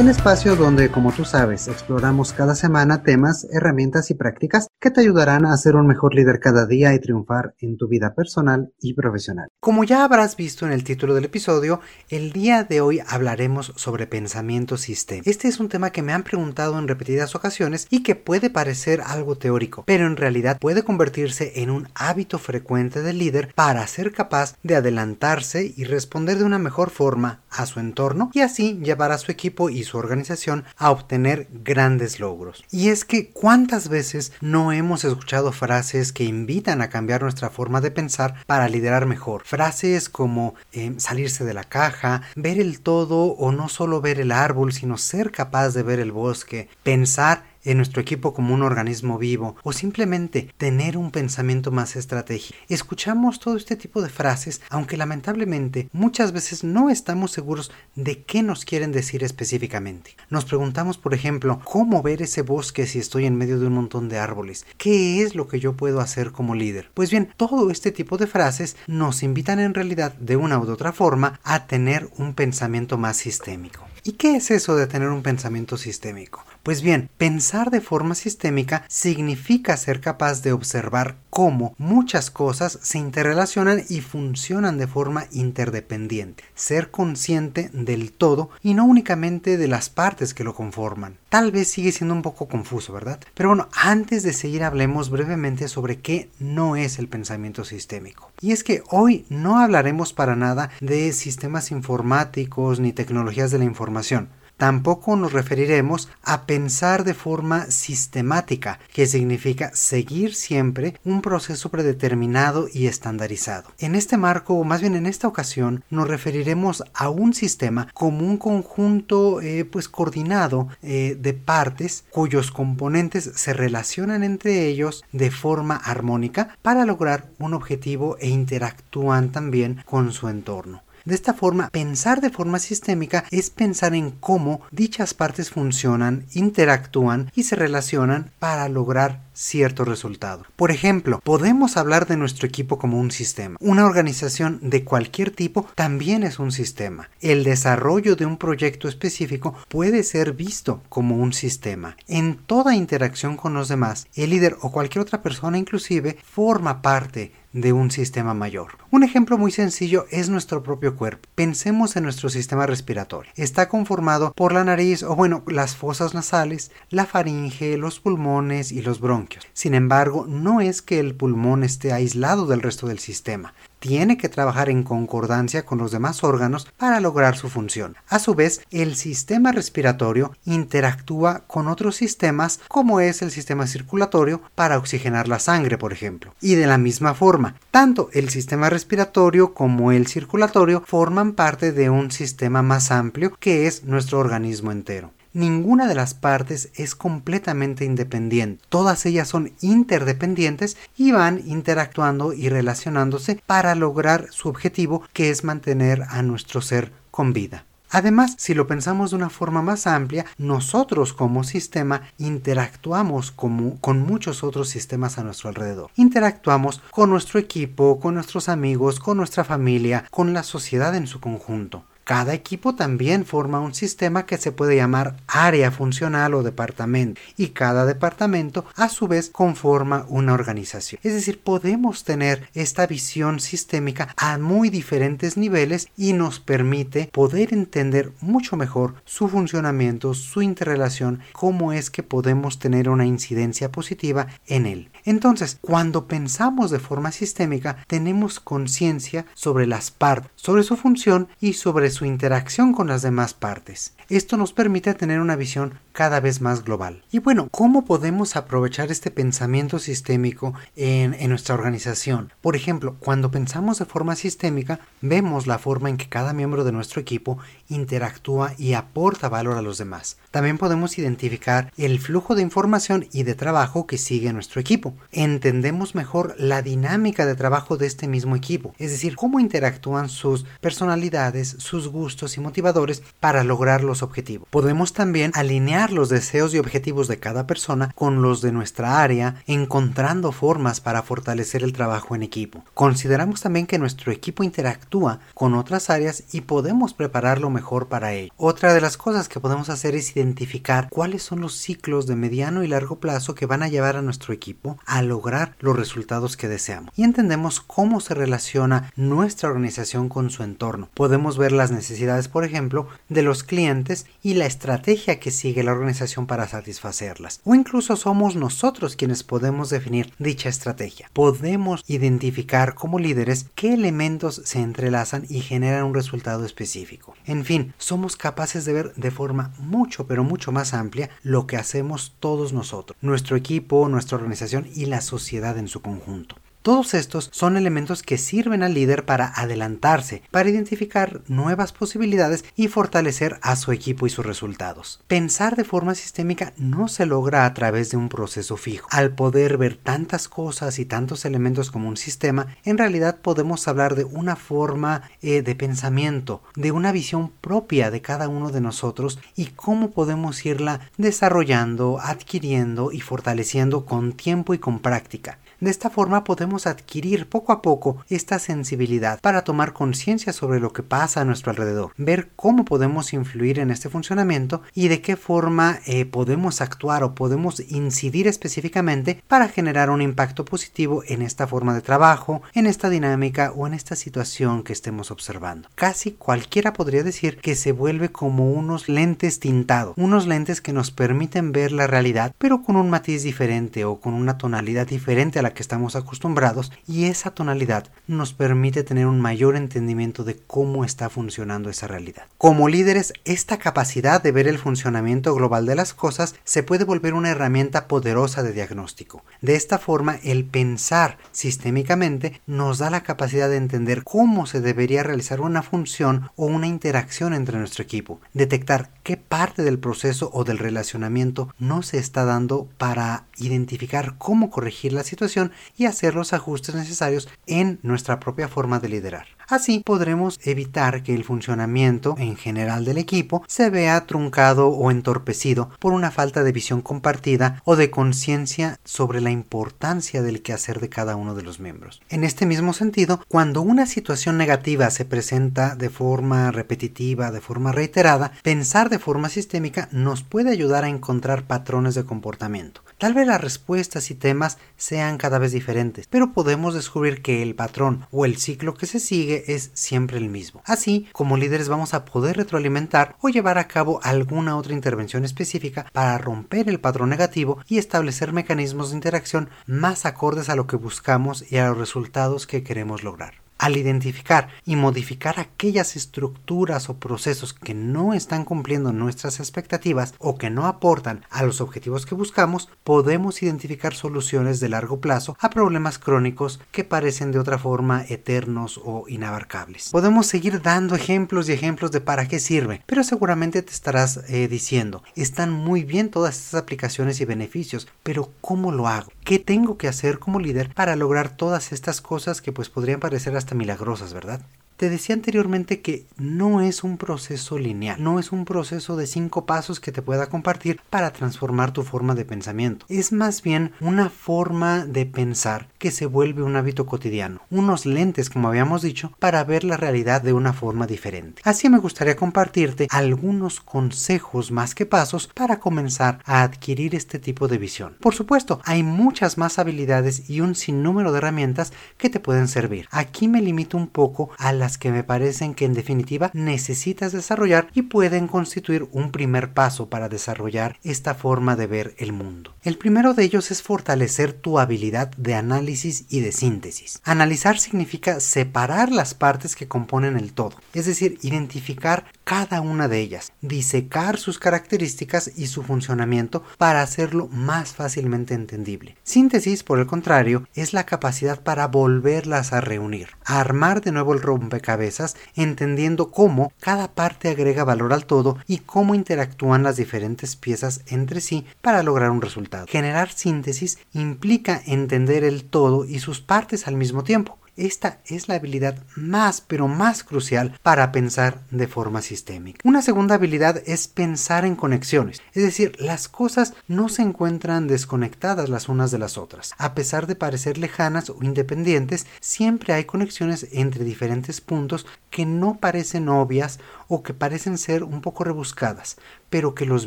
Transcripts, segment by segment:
un espacio donde, como tú sabes, exploramos cada semana temas, herramientas y prácticas que te ayudarán a ser un mejor líder cada día y triunfar en tu vida personal y profesional. Como ya habrás visto en el título del episodio, el día de hoy hablaremos sobre pensamiento sistémico. Este es un tema que me han preguntado en repetidas ocasiones y que puede parecer algo teórico, pero en realidad puede convertirse en un hábito frecuente del líder para ser capaz de adelantarse y responder de una mejor forma a su entorno y así llevar a su equipo y su organización a obtener grandes logros. Y es que cuántas veces no hemos escuchado frases que invitan a cambiar nuestra forma de pensar para liderar mejor. Frases como eh, salirse de la caja, ver el todo o no solo ver el árbol, sino ser capaz de ver el bosque, pensar en nuestro equipo como un organismo vivo o simplemente tener un pensamiento más estratégico. Escuchamos todo este tipo de frases, aunque lamentablemente muchas veces no estamos seguros de qué nos quieren decir específicamente. Nos preguntamos, por ejemplo, ¿cómo ver ese bosque si estoy en medio de un montón de árboles? ¿Qué es lo que yo puedo hacer como líder? Pues bien, todo este tipo de frases nos invitan en realidad de una u otra forma a tener un pensamiento más sistémico. ¿Y qué es eso de tener un pensamiento sistémico? Pues bien, pensar de forma sistémica significa ser capaz de observar cómo muchas cosas se interrelacionan y funcionan de forma interdependiente. Ser consciente del todo y no únicamente de las partes que lo conforman. Tal vez sigue siendo un poco confuso, ¿verdad? Pero bueno, antes de seguir hablemos brevemente sobre qué no es el pensamiento sistémico. Y es que hoy no hablaremos para nada de sistemas informáticos ni tecnologías de la información. Tampoco nos referiremos a pensar de forma sistemática, que significa seguir siempre un proceso predeterminado y estandarizado. En este marco, o más bien en esta ocasión, nos referiremos a un sistema como un conjunto eh, pues coordinado eh, de partes cuyos componentes se relacionan entre ellos de forma armónica para lograr un objetivo e interactúan también con su entorno. De esta forma, pensar de forma sistémica es pensar en cómo dichas partes funcionan, interactúan y se relacionan para lograr cierto resultado. Por ejemplo, podemos hablar de nuestro equipo como un sistema. Una organización de cualquier tipo también es un sistema. El desarrollo de un proyecto específico puede ser visto como un sistema. En toda interacción con los demás, el líder o cualquier otra persona inclusive forma parte de un sistema mayor. Un ejemplo muy sencillo es nuestro propio cuerpo. Pensemos en nuestro sistema respiratorio. Está conformado por la nariz o bueno, las fosas nasales, la faringe, los pulmones y los bronquios. Sin embargo, no es que el pulmón esté aislado del resto del sistema tiene que trabajar en concordancia con los demás órganos para lograr su función. A su vez, el sistema respiratorio interactúa con otros sistemas como es el sistema circulatorio para oxigenar la sangre, por ejemplo. Y de la misma forma, tanto el sistema respiratorio como el circulatorio forman parte de un sistema más amplio que es nuestro organismo entero ninguna de las partes es completamente independiente. Todas ellas son interdependientes y van interactuando y relacionándose para lograr su objetivo que es mantener a nuestro ser con vida. Además, si lo pensamos de una forma más amplia, nosotros como sistema interactuamos con muchos otros sistemas a nuestro alrededor. Interactuamos con nuestro equipo, con nuestros amigos, con nuestra familia, con la sociedad en su conjunto. Cada equipo también forma un sistema que se puede llamar área funcional o departamento y cada departamento a su vez conforma una organización. Es decir, podemos tener esta visión sistémica a muy diferentes niveles y nos permite poder entender mucho mejor su funcionamiento, su interrelación, cómo es que podemos tener una incidencia positiva en él. Entonces, cuando pensamos de forma sistémica, tenemos conciencia sobre las partes, sobre su función y sobre su interacción con las demás partes. Esto nos permite tener una visión cada vez más global. Y bueno, ¿cómo podemos aprovechar este pensamiento sistémico en, en, nuestra organización? Por ejemplo, cuando pensamos de forma sistémica, vemos la forma en que cada miembro de nuestro equipo interactúa y aporta valor a los demás. También podemos identificar el flujo de información y de trabajo que sigue nuestro equipo. Entendemos mejor la dinámica de trabajo de este mismo equipo, es decir, cómo interactúan sus personalidades, sus gustos y motivadores para lograr los objetivos. Podemos también alinear los deseos y objetivos de cada persona con los de nuestra área, encontrando formas para fortalecer el trabajo en equipo. Consideramos también que nuestro equipo interactúa con otras áreas y podemos prepararlo mejor para ello. Otra de las cosas que podemos hacer es identificar cuáles son los ciclos de mediano y largo plazo que van a llevar a nuestro equipo a lograr los resultados que deseamos. Y entendemos cómo se relaciona nuestra organización con su entorno. Podemos ver las necesidades, por ejemplo, de los clientes y la estrategia que sigue la organización para satisfacerlas. O incluso somos nosotros quienes podemos definir dicha estrategia. Podemos identificar como líderes qué elementos se entrelazan y generan un resultado específico. En fin, somos capaces de ver de forma mucho pero mucho más amplia lo que hacemos todos nosotros, nuestro equipo, nuestra organización y la sociedad en su conjunto. Todos estos son elementos que sirven al líder para adelantarse, para identificar nuevas posibilidades y fortalecer a su equipo y sus resultados. Pensar de forma sistémica no se logra a través de un proceso fijo. Al poder ver tantas cosas y tantos elementos como un sistema, en realidad podemos hablar de una forma eh, de pensamiento, de una visión propia de cada uno de nosotros y cómo podemos irla desarrollando, adquiriendo y fortaleciendo con tiempo y con práctica. De esta forma podemos adquirir poco a poco esta sensibilidad para tomar conciencia sobre lo que pasa a nuestro alrededor, ver cómo podemos influir en este funcionamiento y de qué forma eh, podemos actuar o podemos incidir específicamente para generar un impacto positivo en esta forma de trabajo, en esta dinámica o en esta situación que estemos observando. Casi cualquiera podría decir que se vuelve como unos lentes tintados, unos lentes que nos permiten ver la realidad pero con un matiz diferente o con una tonalidad diferente a la que estamos acostumbrados y esa tonalidad nos permite tener un mayor entendimiento de cómo está funcionando esa realidad. Como líderes, esta capacidad de ver el funcionamiento global de las cosas se puede volver una herramienta poderosa de diagnóstico. De esta forma, el pensar sistémicamente nos da la capacidad de entender cómo se debería realizar una función o una interacción entre nuestro equipo, detectar qué parte del proceso o del relacionamiento no se está dando para identificar cómo corregir la situación y hacer los ajustes necesarios en nuestra propia forma de liderar. Así podremos evitar que el funcionamiento en general del equipo se vea truncado o entorpecido por una falta de visión compartida o de conciencia sobre la importancia del quehacer de cada uno de los miembros. En este mismo sentido, cuando una situación negativa se presenta de forma repetitiva, de forma reiterada, pensar de forma sistémica nos puede ayudar a encontrar patrones de comportamiento. Tal vez las respuestas y temas sean cada vez diferentes, pero podemos descubrir que el patrón o el ciclo que se sigue es siempre el mismo. Así, como líderes vamos a poder retroalimentar o llevar a cabo alguna otra intervención específica para romper el patrón negativo y establecer mecanismos de interacción más acordes a lo que buscamos y a los resultados que queremos lograr. Al identificar y modificar aquellas estructuras o procesos que no están cumpliendo nuestras expectativas o que no aportan a los objetivos que buscamos, podemos identificar soluciones de largo plazo a problemas crónicos que parecen de otra forma eternos o inabarcables. Podemos seguir dando ejemplos y ejemplos de para qué sirve, pero seguramente te estarás eh, diciendo, están muy bien todas estas aplicaciones y beneficios, pero ¿cómo lo hago? ¿Qué tengo que hacer como líder para lograr todas estas cosas que pues podrían parecer hasta milagrosas, ¿verdad? Te decía anteriormente que no es un proceso lineal, no es un proceso de cinco pasos que te pueda compartir para transformar tu forma de pensamiento. Es más bien una forma de pensar que se vuelve un hábito cotidiano, unos lentes, como habíamos dicho, para ver la realidad de una forma diferente. Así me gustaría compartirte algunos consejos más que pasos para comenzar a adquirir este tipo de visión. Por supuesto, hay muchas más habilidades y un sinnúmero de herramientas que te pueden servir. Aquí me limito un poco a la que me parecen que en definitiva necesitas desarrollar y pueden constituir un primer paso para desarrollar esta forma de ver el mundo. El primero de ellos es fortalecer tu habilidad de análisis y de síntesis. Analizar significa separar las partes que componen el todo, es decir, identificar cada una de ellas, disecar sus características y su funcionamiento para hacerlo más fácilmente entendible. Síntesis, por el contrario, es la capacidad para volverlas a reunir, a armar de nuevo el rompecabezas, entendiendo cómo cada parte agrega valor al todo y cómo interactúan las diferentes piezas entre sí para lograr un resultado. Generar síntesis implica entender el todo y sus partes al mismo tiempo esta es la habilidad más pero más crucial para pensar de forma sistémica. Una segunda habilidad es pensar en conexiones, es decir, las cosas no se encuentran desconectadas las unas de las otras. A pesar de parecer lejanas o independientes, siempre hay conexiones entre diferentes puntos que no parecen obvias o que parecen ser un poco rebuscadas, pero que los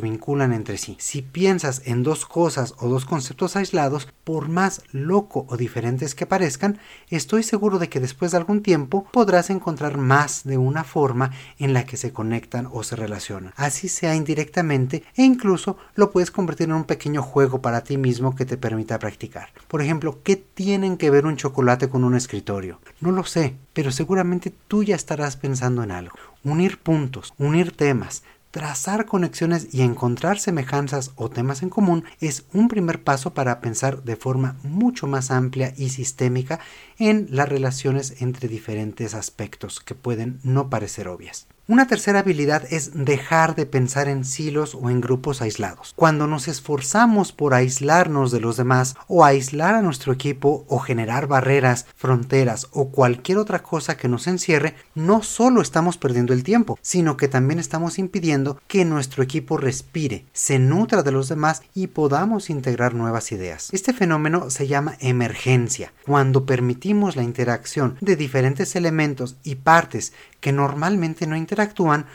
vinculan entre sí. Si piensas en dos cosas o dos conceptos aislados, por más loco o diferentes que parezcan, estoy seguro de que después de algún tiempo podrás encontrar más de una forma en la que se conectan o se relacionan, así sea indirectamente e incluso lo puedes convertir en un pequeño juego para ti mismo que te permita practicar. Por ejemplo, ¿qué tienen que ver un chocolate con un escritorio? No lo sé, pero seguramente tú ya estarás pensando en algo unir puntos, unir temas, trazar conexiones y encontrar semejanzas o temas en común es un primer paso para pensar de forma mucho más amplia y sistémica en las relaciones entre diferentes aspectos que pueden no parecer obvias. Una tercera habilidad es dejar de pensar en silos o en grupos aislados. Cuando nos esforzamos por aislarnos de los demás o aislar a nuestro equipo o generar barreras, fronteras o cualquier otra cosa que nos encierre, no solo estamos perdiendo el tiempo, sino que también estamos impidiendo que nuestro equipo respire, se nutra de los demás y podamos integrar nuevas ideas. Este fenómeno se llama emergencia, cuando permitimos la interacción de diferentes elementos y partes que normalmente no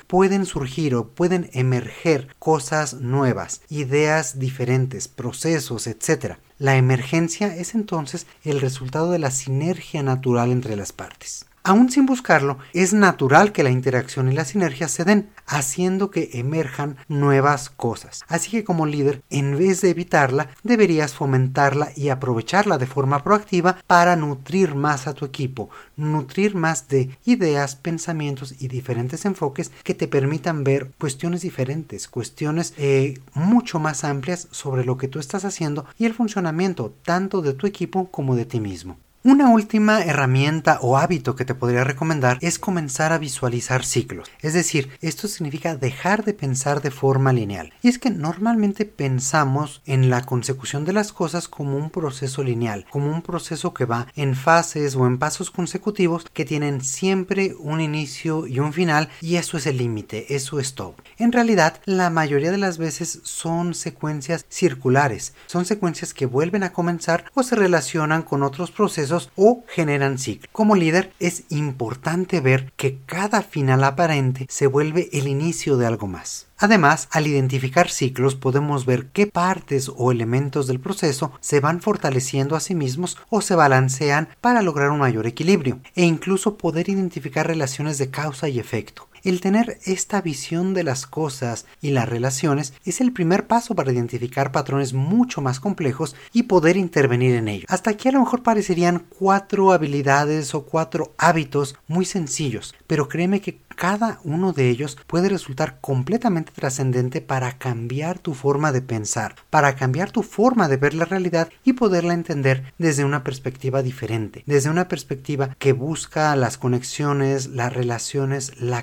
pueden surgir o pueden emerger cosas nuevas, ideas diferentes, procesos, etc. La emergencia es entonces el resultado de la sinergia natural entre las partes. Aún sin buscarlo, es natural que la interacción y la sinergia se den, haciendo que emerjan nuevas cosas. Así que como líder, en vez de evitarla, deberías fomentarla y aprovecharla de forma proactiva para nutrir más a tu equipo, nutrir más de ideas, pensamientos y diferentes enfoques que te permitan ver cuestiones diferentes, cuestiones eh, mucho más amplias sobre lo que tú estás haciendo y el funcionamiento tanto de tu equipo como de ti mismo. Una última herramienta o hábito que te podría recomendar es comenzar a visualizar ciclos. Es decir, esto significa dejar de pensar de forma lineal. Y es que normalmente pensamos en la consecución de las cosas como un proceso lineal, como un proceso que va en fases o en pasos consecutivos que tienen siempre un inicio y un final y eso es el límite, eso es todo. En realidad, la mayoría de las veces son secuencias circulares, son secuencias que vuelven a comenzar o se relacionan con otros procesos o generan ciclos. Como líder es importante ver que cada final aparente se vuelve el inicio de algo más. Además, al identificar ciclos podemos ver qué partes o elementos del proceso se van fortaleciendo a sí mismos o se balancean para lograr un mayor equilibrio, e incluso poder identificar relaciones de causa y efecto. El tener esta visión de las cosas y las relaciones es el primer paso para identificar patrones mucho más complejos y poder intervenir en ellos. Hasta aquí a lo mejor parecerían cuatro habilidades o cuatro hábitos muy sencillos, pero créeme que cada uno de ellos puede resultar completamente trascendente para cambiar tu forma de pensar, para cambiar tu forma de ver la realidad y poderla entender desde una perspectiva diferente, desde una perspectiva que busca las conexiones, las relaciones, la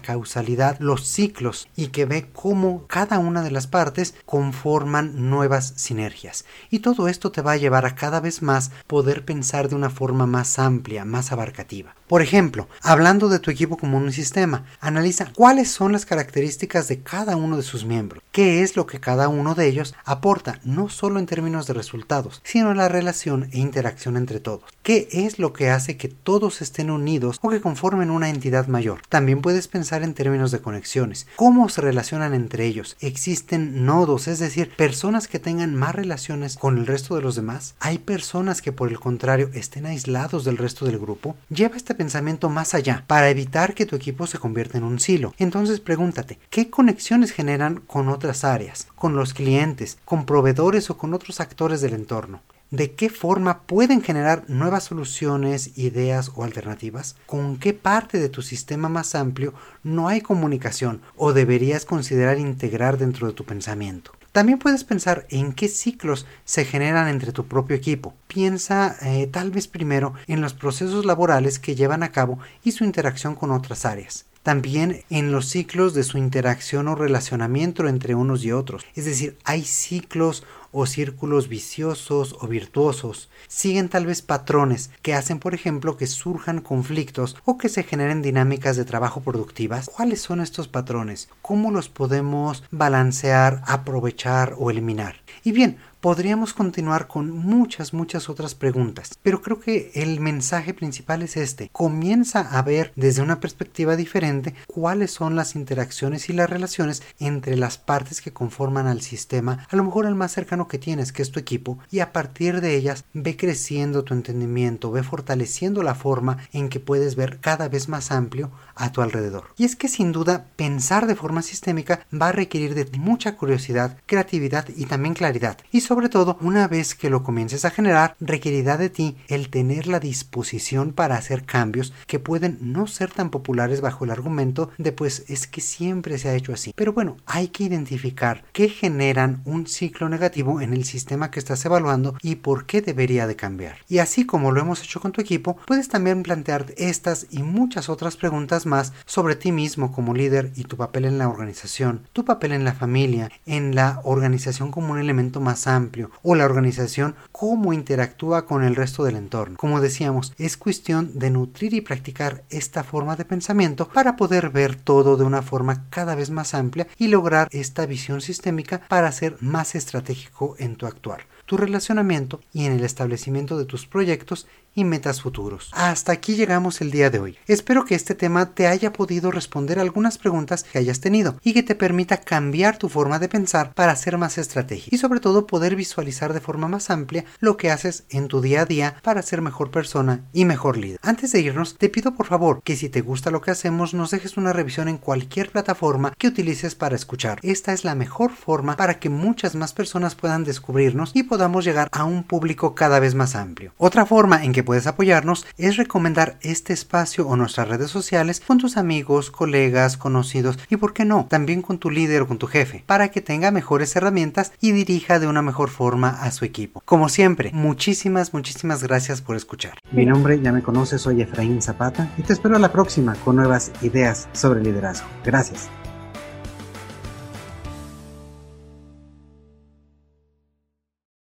los ciclos y que ve cómo cada una de las partes conforman nuevas sinergias. Y todo esto te va a llevar a cada vez más poder pensar de una forma más amplia, más abarcativa. Por ejemplo, hablando de tu equipo como un sistema, analiza cuáles son las características de cada uno de sus miembros, qué es lo que cada uno de ellos aporta, no solo en términos de resultados, sino en la relación e interacción entre todos. ¿Qué es lo que hace que todos estén unidos o que conformen una entidad mayor? También puedes pensar en términos de conexiones. ¿Cómo se relacionan entre ellos? ¿Existen nodos, es decir, personas que tengan más relaciones con el resto de los demás? ¿Hay personas que por el contrario estén aislados del resto del grupo? Lleva este pensamiento más allá para evitar que tu equipo se convierta en un silo. Entonces pregúntate, ¿qué conexiones generan con otras áreas, con los clientes, con proveedores o con otros actores del entorno? De qué forma pueden generar nuevas soluciones, ideas o alternativas, con qué parte de tu sistema más amplio no hay comunicación o deberías considerar integrar dentro de tu pensamiento. También puedes pensar en qué ciclos se generan entre tu propio equipo. Piensa eh, tal vez primero en los procesos laborales que llevan a cabo y su interacción con otras áreas. También en los ciclos de su interacción o relacionamiento entre unos y otros. Es decir, hay ciclos o círculos viciosos o virtuosos. Siguen tal vez patrones que hacen, por ejemplo, que surjan conflictos o que se generen dinámicas de trabajo productivas. ¿Cuáles son estos patrones? ¿Cómo los podemos balancear, aprovechar o eliminar? Y bien, podríamos continuar con muchas, muchas otras preguntas, pero creo que el mensaje principal es este. Comienza a ver desde una perspectiva diferente cuáles son las interacciones y las relaciones entre las partes que conforman al sistema, a lo mejor el más cercano que tienes, que es tu equipo, y a partir de ellas ve creciendo tu entendimiento, ve fortaleciendo la forma en que puedes ver cada vez más amplio a tu alrededor. Y es que sin duda pensar de forma sistémica va a requerir de mucha curiosidad, creatividad y también claridad. Y sobre todo, una vez que lo comiences a generar, requerirá de ti el tener la disposición para hacer cambios que pueden no ser tan populares bajo el argumento de pues es que siempre se ha hecho así. Pero bueno, hay que identificar qué generan un ciclo negativo en el sistema que estás evaluando y por qué debería de cambiar. Y así como lo hemos hecho con tu equipo, puedes también plantear estas y muchas otras preguntas más sobre ti mismo como líder y tu papel en la organización, tu papel en la familia, en la organización como un elemento más amplio o la organización cómo interactúa con el resto del entorno. Como decíamos, es cuestión de nutrir y practicar esta forma de pensamiento para poder ver todo de una forma cada vez más amplia y lograr esta visión sistémica para ser más estratégico en tu actuar tu relacionamiento y en el establecimiento de tus proyectos y metas futuros. Hasta aquí llegamos el día de hoy. Espero que este tema te haya podido responder algunas preguntas que hayas tenido y que te permita cambiar tu forma de pensar para ser más estratégico y sobre todo poder visualizar de forma más amplia lo que haces en tu día a día para ser mejor persona y mejor líder. Antes de irnos, te pido por favor que si te gusta lo que hacemos nos dejes una revisión en cualquier plataforma que utilices para escuchar. Esta es la mejor forma para que muchas más personas puedan descubrirnos y podamos llegar a un público cada vez más amplio. Otra forma en que puedes apoyarnos es recomendar este espacio o nuestras redes sociales con tus amigos, colegas, conocidos y, por qué no, también con tu líder o con tu jefe, para que tenga mejores herramientas y dirija de una mejor forma a su equipo. Como siempre, muchísimas, muchísimas gracias por escuchar. Mi nombre ya me conoces, soy Efraín Zapata y te espero a la próxima con nuevas ideas sobre liderazgo. Gracias.